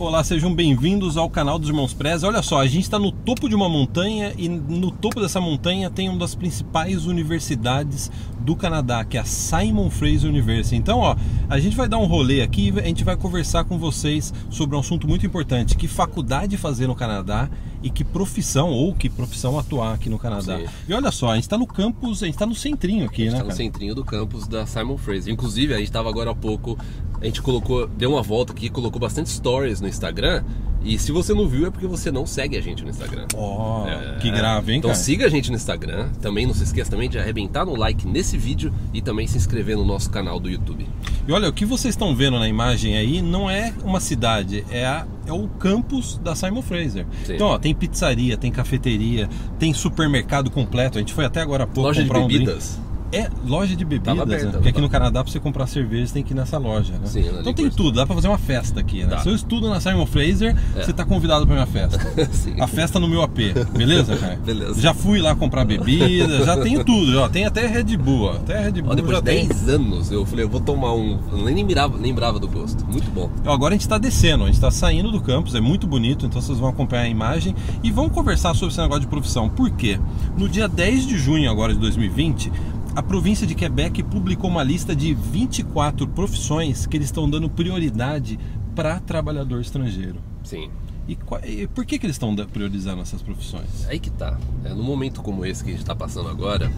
Olá, sejam bem-vindos ao canal dos Irmãos Prez. Olha só, a gente está no topo de uma montanha e no topo dessa montanha tem uma das principais universidades do Canadá, que é a Simon Fraser University. Então, ó, a gente vai dar um rolê aqui e a gente vai conversar com vocês sobre um assunto muito importante: que faculdade fazer no Canadá e que profissão ou que profissão atuar aqui no Canadá. Sim. E olha só, a gente está no campus, a gente está no centrinho aqui, A gente né? tá no centrinho do campus da Simon Fraser. Inclusive, a gente tava agora há pouco, a gente colocou, deu uma volta aqui, colocou bastante stories no Instagram. E se você não viu, é porque você não segue a gente no Instagram. Ó, É, que grave, hein, Então cara? siga a gente no Instagram. Também não se esqueça também de arrebentar no like nesse vídeo e também se inscrever no nosso canal do YouTube. E olha, o que vocês estão vendo na imagem aí não é uma cidade, é, a- é o campus da Simon Fraser. Sim. Então, ó, tem pizzaria, tem cafeteria, tem supermercado completo. A gente foi até agora há pouco Loja de comprar um drink. bebidas. É loja de bebidas, Tava aberta, né? porque aqui no Canadá pra você comprar cerveja você tem que ir nessa loja, né? Sim, então tem tudo, dá pra fazer uma festa aqui, né? Dá. Se eu estudo na Simon Fraser, É. você tá convidado pra minha festa. A festa no meu AP, beleza, cara? Beleza. Já fui lá comprar bebida, já tenho tudo, já tem até Red Bull, ó. Até Red Bull Ó, depois de tem. 10 anos, eu falei, eu vou tomar um. Eu nem lembrava, lembrava do gosto. Muito bom. Então, agora a gente está descendo, a gente está saindo do campus, é muito bonito, então vocês vão acompanhar a imagem e vão conversar sobre esse negócio de profissão. Por quê? No dia 10 de junho agora de 2020, a província de Quebec publicou uma lista de 24 profissões que eles estão dando prioridade para trabalhador estrangeiro. Sim. E, e por que, que eles estão priorizando essas profissões? Aí que tá. É, no momento como esse que a gente está passando agora,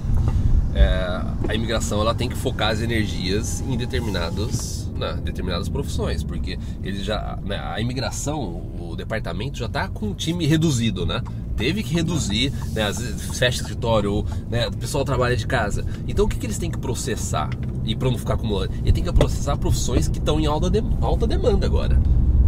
é, a imigração ela tem que focar as energias em determinados, né, determinadas profissões, porque ele já, né, a imigração, departamento já está com um time reduzido, né? Teve que reduzir, né, às vezes fecha escritório, né, o pessoal trabalha de casa. Então o que, que eles têm que processar? E para não ficar acumulando, ele tem que processar profissões que estão em alta, de- alta demanda agora.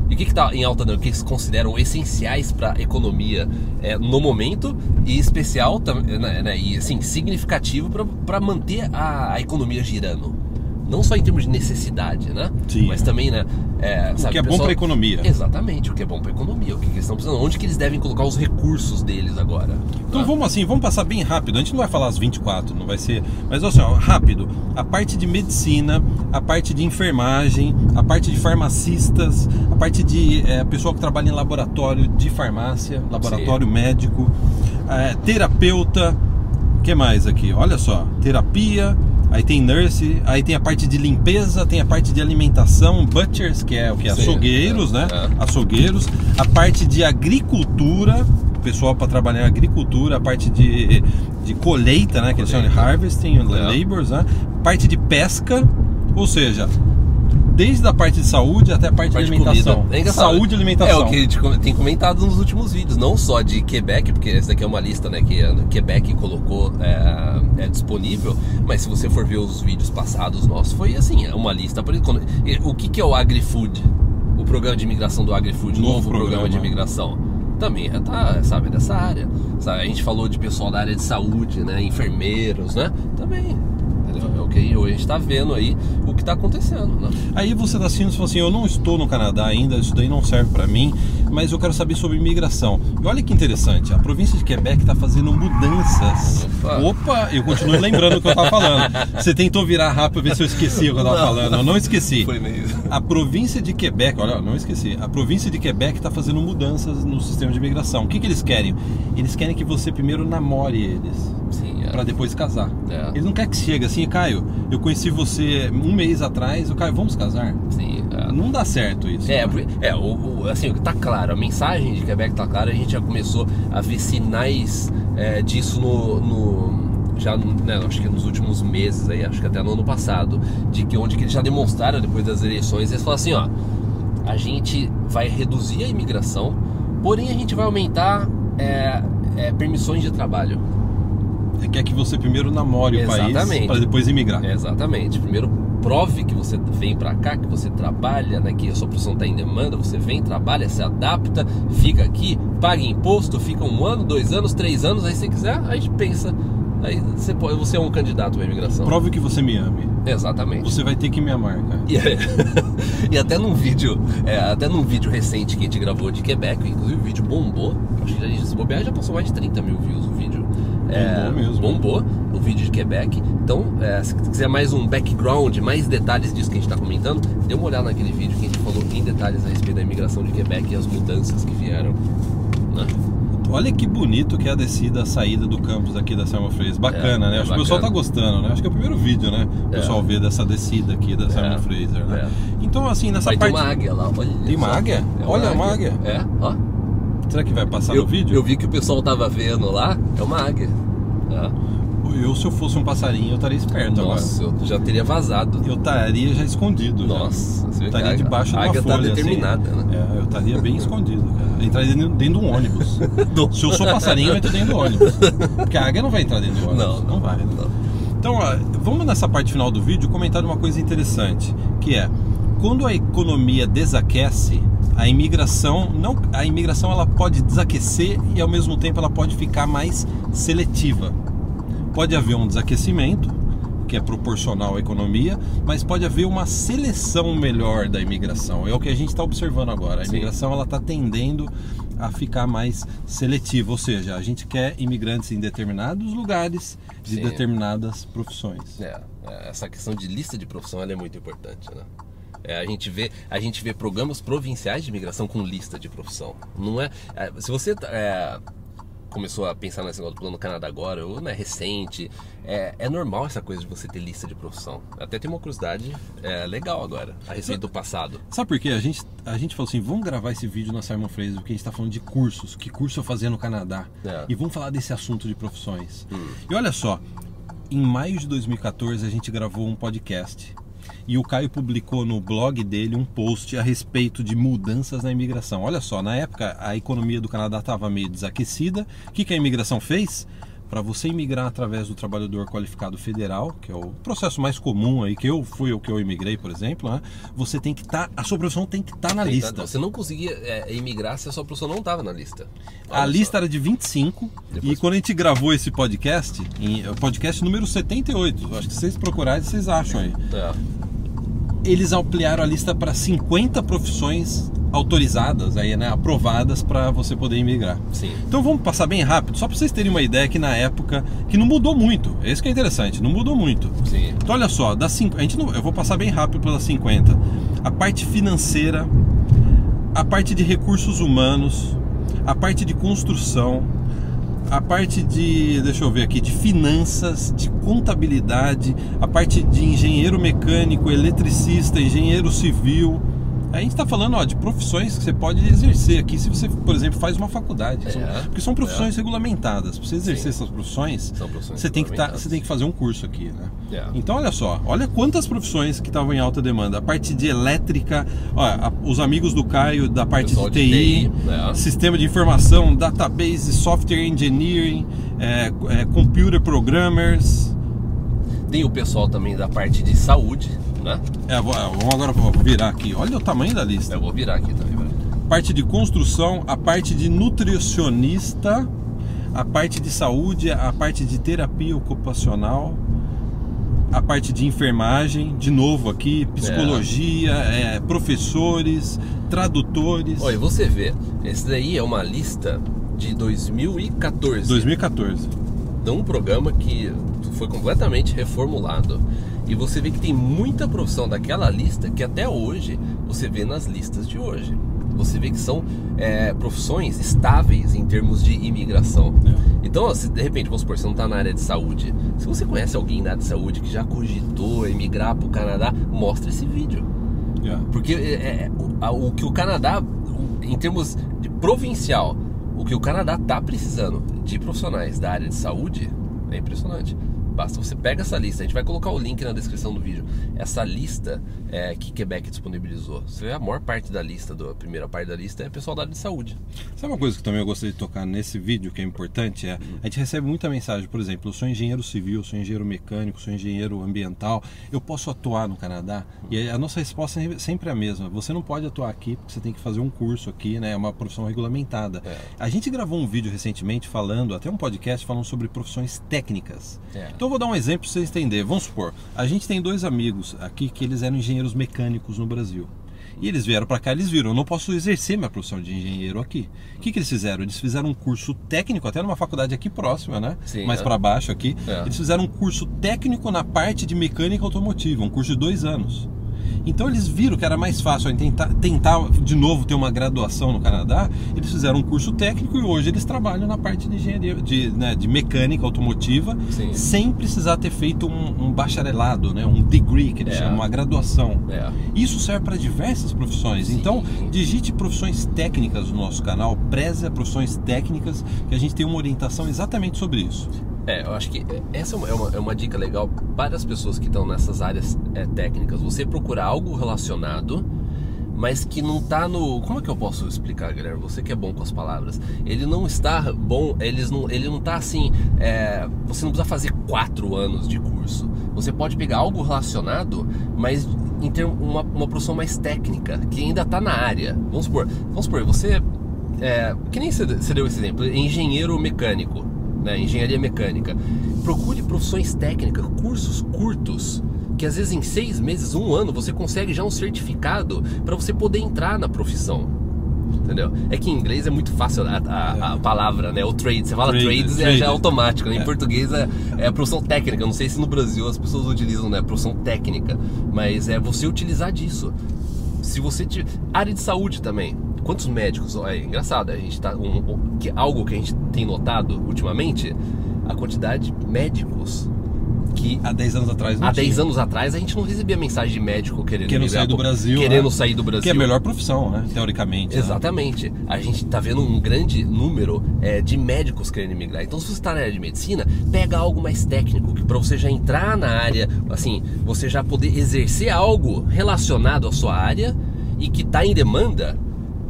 E o que está em alta, né? o que eles consideram essenciais para a economia é, no momento e especial né, né, e assim significativo para manter a, a economia girando. Não só em termos de necessidade, né? Sim. Mas também, né? É, O sabe, que é bom pessoal- para a economia. Exatamente, o que é bom para a economia, o que que eles estão precisando, onde que eles devem colocar os recursos deles agora. Então né? vamos assim, vamos passar bem rápido. A gente não vai falar as 24, não vai ser. Mas assim, ó, rápido. A parte de medicina, a parte de enfermagem, a parte de farmacistas, a parte de é, pessoal que trabalha em laboratório de farmácia, laboratório médico, é, terapeuta. O que mais aqui? Olha só, terapia. Aí tem nurse, aí tem a parte de limpeza, tem a parte de alimentação, butchers, que é o que? Sim, Açougueiros, é, né? é. açougueiros, a parte de agricultura, o pessoal para trabalhar em agricultura, a parte de, de colheita, né, que eles chamam de harvesting, É. labors, né? Parte de pesca, ou seja, desde a parte de saúde até a parte, Parte de de alimentação. comida. É saúde e alimentação. É o que a gente tem comentado nos últimos vídeos, não só de Quebec, porque essa daqui é uma lista né, que a Quebec colocou é, é disponível, mas se você for ver os vídeos passados nossos, foi assim, é uma lista. O que, que é o AgriFood? O programa de imigração do AgriFood, Novo novo, programa, programa. de imigração. Também é, tá, sabe, dessa área. Sabe, a gente falou de pessoal da área de saúde, né? Enfermeiros, né? Também. Que hoje a gente tá vendo aí o que tá acontecendo, né? Aí você está assistindo e fala assim, eu não estou no Canadá ainda, isso daí não serve para mim, mas eu quero saber sobre imigração. E olha que interessante, a província de Quebec está fazendo mudanças. Opa. Opa, eu continuo lembrando o que eu estava falando. Você tentou virar rápido ver se eu esqueci o que eu estava Não. falando. Eu não esqueci. Foi mesmo. A província de Quebec, olha, não esqueci. A província de Quebec está fazendo mudanças no sistema de imigração. O que, que eles querem? Eles querem que você primeiro namore eles, Sim, é. para depois casar. É. Eles não querem que chegue assim, Caio. Eu conheci você um mês atrás, o Caio, vamos casar? Sim, é. Não dá certo isso. É, né? por- é o, o- assim, o que tá claro, a mensagem de Quebec tá clara, a gente já começou a ver sinais é, disso no, no- já né, acho que nos últimos meses aí, acho que até no ano passado, de que onde que eles já demonstraram depois das eleições, eles falaram assim, ó, a gente vai reduzir a imigração, porém a gente vai aumentar é, é, permissões de trabalho. É quer que você primeiro namore o país Exatamente. para depois imigrar. Exatamente. Primeiro prove que você vem pra cá, que você trabalha, né, que a sua profissão está em demanda, você vem, trabalha, se adapta, fica aqui, paga imposto, fica um ano, dois anos, três anos, aí se quiser, aí a gente pensa. Aí você, pode, você é um candidato à imigração. Prove que você me ame. Exatamente. Você vai ter que me amar, cara. E, e até num vídeo, é, até num vídeo recente que a gente gravou de Quebec, inclusive o vídeo bombou. Acho que gente se bobear já passou mais de 30 mil views o vídeo. É, Bombou mesmo. Bombou. O vídeo de Quebec. Então, é, se quiser mais um background, mais detalhes disso que a gente está comentando, dê uma olhada naquele vídeo que a gente falou em detalhes a respeito da imigração de Quebec e as mudanças que vieram. Né? Olha que bonito que é a descida, a saída do campus aqui da Simon Fraser. Bacana, É, né? é Acho que o pessoal tá gostando, né? Acho que é o primeiro vídeo, né? O É. pessoal vê dessa descida aqui da Simon É, Fraser, né? é. Então, assim, nessa Vai parte. ter uma águia lá, olha. Tem uma águia? Olha, uma águia. É, ó. Será que vai passar Eu, no vídeo? eu vi que o pessoal tava vendo lá, é uma águia. É. Eu, se eu fosse um passarinho, eu estaria esperto Nossa, eu já teria vazado. agora. Eu estaria já escondido. já. Nossa, que estaria debaixo de a uma águia tá folha. assim. determinada, né? É, eu estaria bem escondido, cara. Entraria dentro, dentro de um ônibus. Se eu sou passarinho, eu entro dentro do ônibus. Porque a águia não vai entrar dentro do ônibus. Não, não, vai. não. Então, ó, vamos nessa parte final do vídeo comentar uma coisa interessante, que é quando a economia desaquece, a imigração não, a imigração ela pode desaquecer e ao mesmo tempo ela pode ficar mais seletiva. Pode haver um desaquecimento que é proporcional à economia, mas pode haver uma seleção melhor da imigração. É o que a gente está observando agora. A Sim. imigração ela está tendendo a ficar mais seletiva, ou seja, a gente quer imigrantes em determinados lugares de Sim. determinadas profissões. É, é, essa questão de lista de profissão é muito importante, né? É, a gente vê a gente vê programas provinciais de imigração com lista de profissão. Não é, é, se você é, começou a pensar nesse negócio do plano Canadá agora ou não é recente, é, é normal essa coisa de você ter lista de profissão. Até tem uma curiosidade é, legal agora a respeito do passado. Sabe por quê? A gente, a gente falou assim, vamos gravar esse vídeo na Simon Fraser, porque a gente está falando de cursos, que curso eu fazia no Canadá. É. E vamos falar desse assunto de profissões. Hum. E olha só, em maio de 2014 a gente gravou um podcast. E o Caio publicou no blog dele um post a respeito de mudanças na imigração. Olha só, na época a economia do Canadá estava meio desaquecida. O que, que a imigração fez? Para você imigrar através do trabalhador qualificado federal, que é o processo mais comum aí, que eu fui o que eu imigrei, por exemplo, né? você tem que estar, a sua profissão tem que estar na Tem- lista. Você não conseguia é, emigrar se a sua profissão não estava na lista. A Olha lista só. era de 25 e Depois- quando a gente gravou esse podcast, em, o podcast número 78, acho que vocês procurarem vocês acham aí. É. Eles ampliaram a lista para 50 profissões autorizadas, aí, né, aprovadas para você poder imigrar. Sim. Então vamos passar bem rápido, só para vocês terem uma ideia que na época que não mudou muito. É isso que é interessante, não mudou muito. Sim. Então olha só, das cinco, a gente não, eu vou passar bem rápido pelas 50. A parte financeira, a parte de recursos humanos, a parte de construção, a parte de, deixa eu ver aqui, de finanças, de contabilidade, a parte de engenheiro mecânico, eletricista, engenheiro civil. A gente está falando ó, de profissões que você pode exercer aqui se você, por exemplo, faz uma faculdade. São- É, porque são profissões regulamentadas. Para você exercer Sim. essas profissões, São profissões você tem, que tá, você tem que fazer um curso aqui, né? É. Então olha só, olha quantas profissões que estavam em alta demanda. A parte de elétrica, ó, a- os amigos do Caio da parte de de TI, TI, né? sistema de informação, database, software engineering, é, é, computer programmers. Tem o pessoal também da parte de saúde, né? É, é, vamos agora virar aqui. Olha o tamanho da lista. Eu vou virar aqui também. Parte de construção, a parte de nutricionista, a parte de saúde, a parte de terapia ocupacional, a parte de enfermagem, de novo aqui, psicologia, é, professores, tradutores. Olha, você vê, esse daí é uma lista de 2014. 2014. de um programa que foi completamente reformulado. E você vê que tem muita profissão daquela lista que até hoje você vê nas listas de hoje. Você vê que são é, profissões estáveis em termos de imigração. É. Então, se de repente, vamos supor, você não está na área de saúde. Se você conhece alguém na área de saúde que já cogitou emigrar para o Canadá, mostre esse vídeo. Yeah. Porque é, é, o, a- o que o Canadá, em termos de provincial, o que o Canadá está precisando de profissionais da área de saúde é impressionante. Basta você pega essa lista, a gente vai colocar o link na descrição do vídeo. Essa lista é, que Quebec disponibilizou. Você vê a maior parte da lista, do- a primeira parte da lista é pessoal da área de saúde. Sabe uma coisa que também eu gostaria de tocar nesse vídeo que é importante? É, a gente recebe muita mensagem, por exemplo, eu sou engenheiro civil, sou engenheiro mecânico, sou engenheiro ambiental, eu posso atuar no Canadá? E a nossa resposta é sempre a mesma. Você não pode atuar aqui porque você tem que fazer um curso aqui, né? É uma profissão regulamentada. É. A gente gravou um vídeo recentemente falando, até um podcast falando sobre profissões técnicas. É. Então eu vou dar um exemplo para vocês entenderem. Vamos supor, a gente tem dois amigos aqui que eles eram engenheiros mecânicos no Brasil. E eles vieram para cá, eles viram, eu não posso exercer minha profissão de engenheiro aqui. O que, que eles fizeram? Eles fizeram um curso técnico, até numa faculdade aqui próxima, né? Sim, Mais é. para baixo aqui. É. Eles fizeram um curso técnico na parte de mecânica automotiva, um curso de dois anos. Então eles viram que era mais fácil ó, tentar, tentar de novo ter uma graduação no Canadá. Eles fizeram um curso técnico e hoje eles trabalham na parte de engenharia, de, né, de mecânica automotiva, Sim. sem precisar ter feito um, um bacharelado, né, um degree que eles É. chamam, uma graduação. É. Isso serve para diversas profissões. Sim. Então, digite profissões técnicas no nosso canal, preze a profissões técnicas, que a gente tem uma orientação exatamente sobre isso. É, eu acho que essa é uma, é uma, é uma dica legal para as pessoas que estão nessas áreas é, técnicas. Você procurar algo relacionado, mas que não tá no. Como é que eu posso explicar, galera? Você que é bom com as palavras. Ele não está bom, eles não, ele não tá assim. é, você não precisa fazer quatro anos de curso. Você pode pegar algo relacionado, mas em ter uma, uma profissão mais técnica, que ainda está na área. Vamos supor, vamos supor, você. É, que nem você deu esse exemplo, engenheiro mecânico né, engenharia mecânica. Procure profissões técnicas, cursos curtos, que às vezes em seis meses, um ano, você consegue já um certificado para você poder entrar na profissão. Entendeu? É que em inglês é muito fácil a, a- a palavra, né? O trade. Você fala Trade, trades é trade. já automático. Né? Em É. português é, é a profissão técnica. Não sei se no Brasil as pessoas utilizam, né? Profissão técnica. Mas é você utilizar disso. Se você tiver. Área de saúde também. Quantos médicos? É engraçado, a gente tá. Um, um- que, algo que a gente tem notado ultimamente, a quantidade de médicos que Há 10 anos atrás não há tinha. 10 anos atrás a gente não recebia mensagem de médico querendo, Querendo sair do Brasil, Querendo né? sair do Brasil. Que é a melhor profissão, né? Teoricamente. né? Exatamente. A gente tá vendo um grande número é, de médicos querendo migrar. Então, se você está na área de medicina, pega algo mais técnico, que para você já entrar na área, assim, você já poder exercer algo relacionado à sua área e que está em demanda,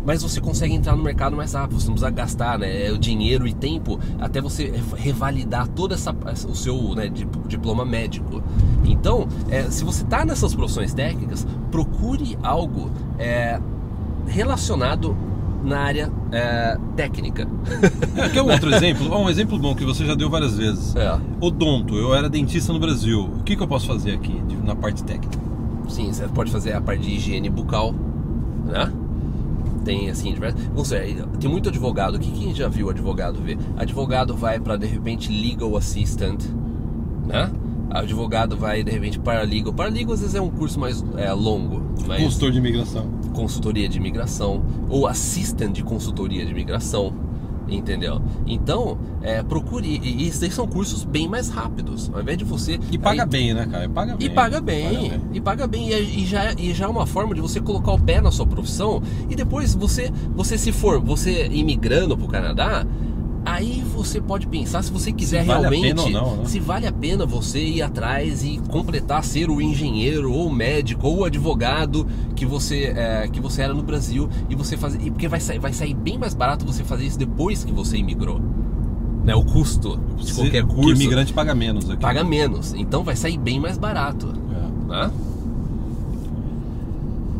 mas você consegue entrar no mercado mais rápido. Você não precisa gastar né, o dinheiro e tempo até você revalidar todo essa, o seu né, di- diploma médico. Então, é, se você está nessas profissões técnicas, procure algo é, relacionado na área é, técnica. É, quer um outro exemplo? Um exemplo bom que você já deu várias vezes. É. Odonto, eu era dentista no Brasil. O que, que eu posso fazer aqui de- na parte técnica? Sim, você pode fazer a parte de higiene bucal, né? Tem assim, diversos. Vamos ver, tem muito advogado. O que quem já viu advogado ver? Advogado vai para de repente legal assistant, né? Advogado vai de repente para legal. Para legal às vezes é um curso mais é, longo, mas Consultor de imigração. consultoria de imigração ou assistant de consultoria de imigração, entendeu? Então, é, procure. E daí são cursos bem mais rápidos. Ao invés de você. E paga aí- bem, né, cara? Paga bem. e paga bem, e paga bem, e, e já, e já é uma forma de você colocar o pé na sua profissão e depois você, você se for, você imigrando pro Canadá, aí você pode pensar se você quiser vale a realmente, não, né? se vale a pena você ir atrás e completar ser o engenheiro ou médico ou advogado que você é, que você era no Brasil e você fazer, e porque vai sair, vai sair bem mais barato você fazer isso depois que você imigrou. Né, o custo de Se- qualquer Que curso imigrante paga menos aqui. paga menos, então vai sair bem mais barato. É. Né?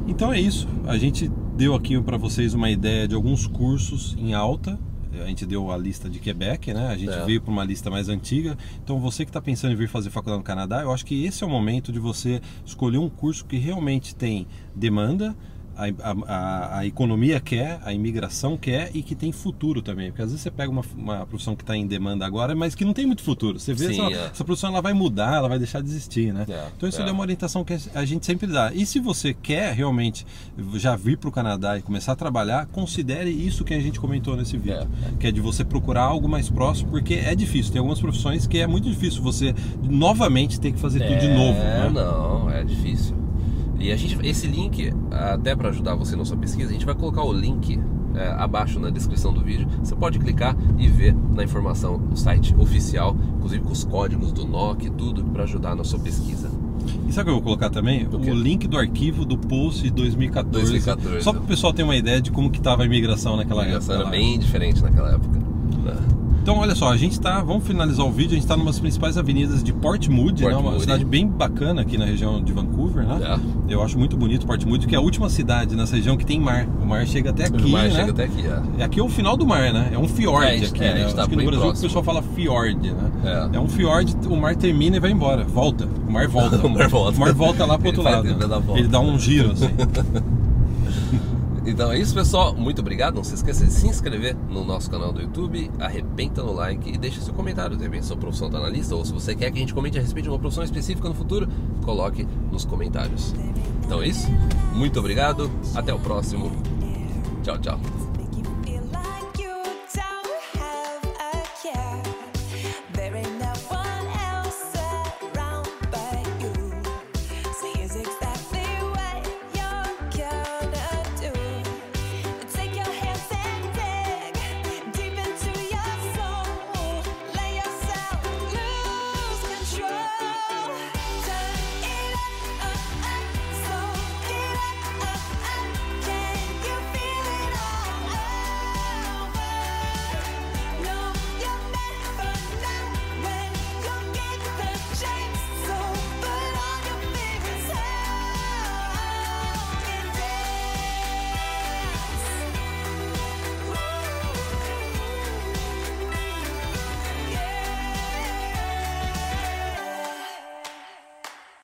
Então é isso. A gente deu aqui para vocês uma ideia de alguns cursos em alta. A gente deu a lista de Quebec, né? A gente É. veio para uma lista mais antiga. Então você que está pensando em vir fazer faculdade no Canadá, eu acho que esse é o momento de você escolher um curso que realmente tem demanda, a, a- a- economia quer, a imigração quer e que tem futuro também. Porque às vezes você pega uma, uma profissão que está em demanda agora, mas que não tem muito futuro. Você vê Sim, essa, é. essa profissão ela vai mudar, ela vai deixar de existir, né? É, então isso é. é uma orientação que a gente sempre dá. E se você quer realmente já vir para o Canadá e começar a trabalhar, considere isso que a gente comentou nesse vídeo, É, que é de você procurar algo mais próximo, porque é difícil. Tem algumas profissões que é muito difícil você novamente ter que fazer tudo de novo. É, né? não, é. E a gente, esse link, até para ajudar você na sua pesquisa, a gente vai colocar o link é, abaixo na descrição do vídeo. Você pode clicar e ver na informação o site oficial, inclusive com os códigos do NOC e tudo para ajudar na sua pesquisa. E sabe o que eu vou colocar também? O? O link do arquivo do post de 2014. 2014. Só para o pessoal ter uma ideia de como que estava a imigração naquela A migração época. era lá. bem diferente naquela época. Então, olha só, a gente tá. Vamos finalizar o vídeo. A gente está numa das principais avenidas de Portmood, né? uma cidade bem bacana aqui na região de Vancouver, né? É. Eu acho muito bonito Portmood, que é a última cidade nessa região que tem mar. O mar chega até aqui, o mar né? chega até aqui, é. E Aqui é o final do mar, né? É um fiord É, aqui, é, né? gente tá Acho que no Brasil próximo. o pessoal fala fiord, né? É. É um fiord, o mar termina e vai embora. Volta. O mar volta. O mar volta. O mar volta lá pro Ele outro faz- lado. ele vai a volta. Ele dá um giro, assim. Então é isso, pessoal. Muito obrigado. Não se esqueça de se inscrever no nosso canal do YouTube, arrebenta no like e deixa seu comentário. Repente, sua profissão está na lista, ou se você quer que a gente comente a respeito de uma profissão específica no futuro, coloque nos comentários. Então é isso. Muito obrigado. Até o próximo. Tchau, tchau.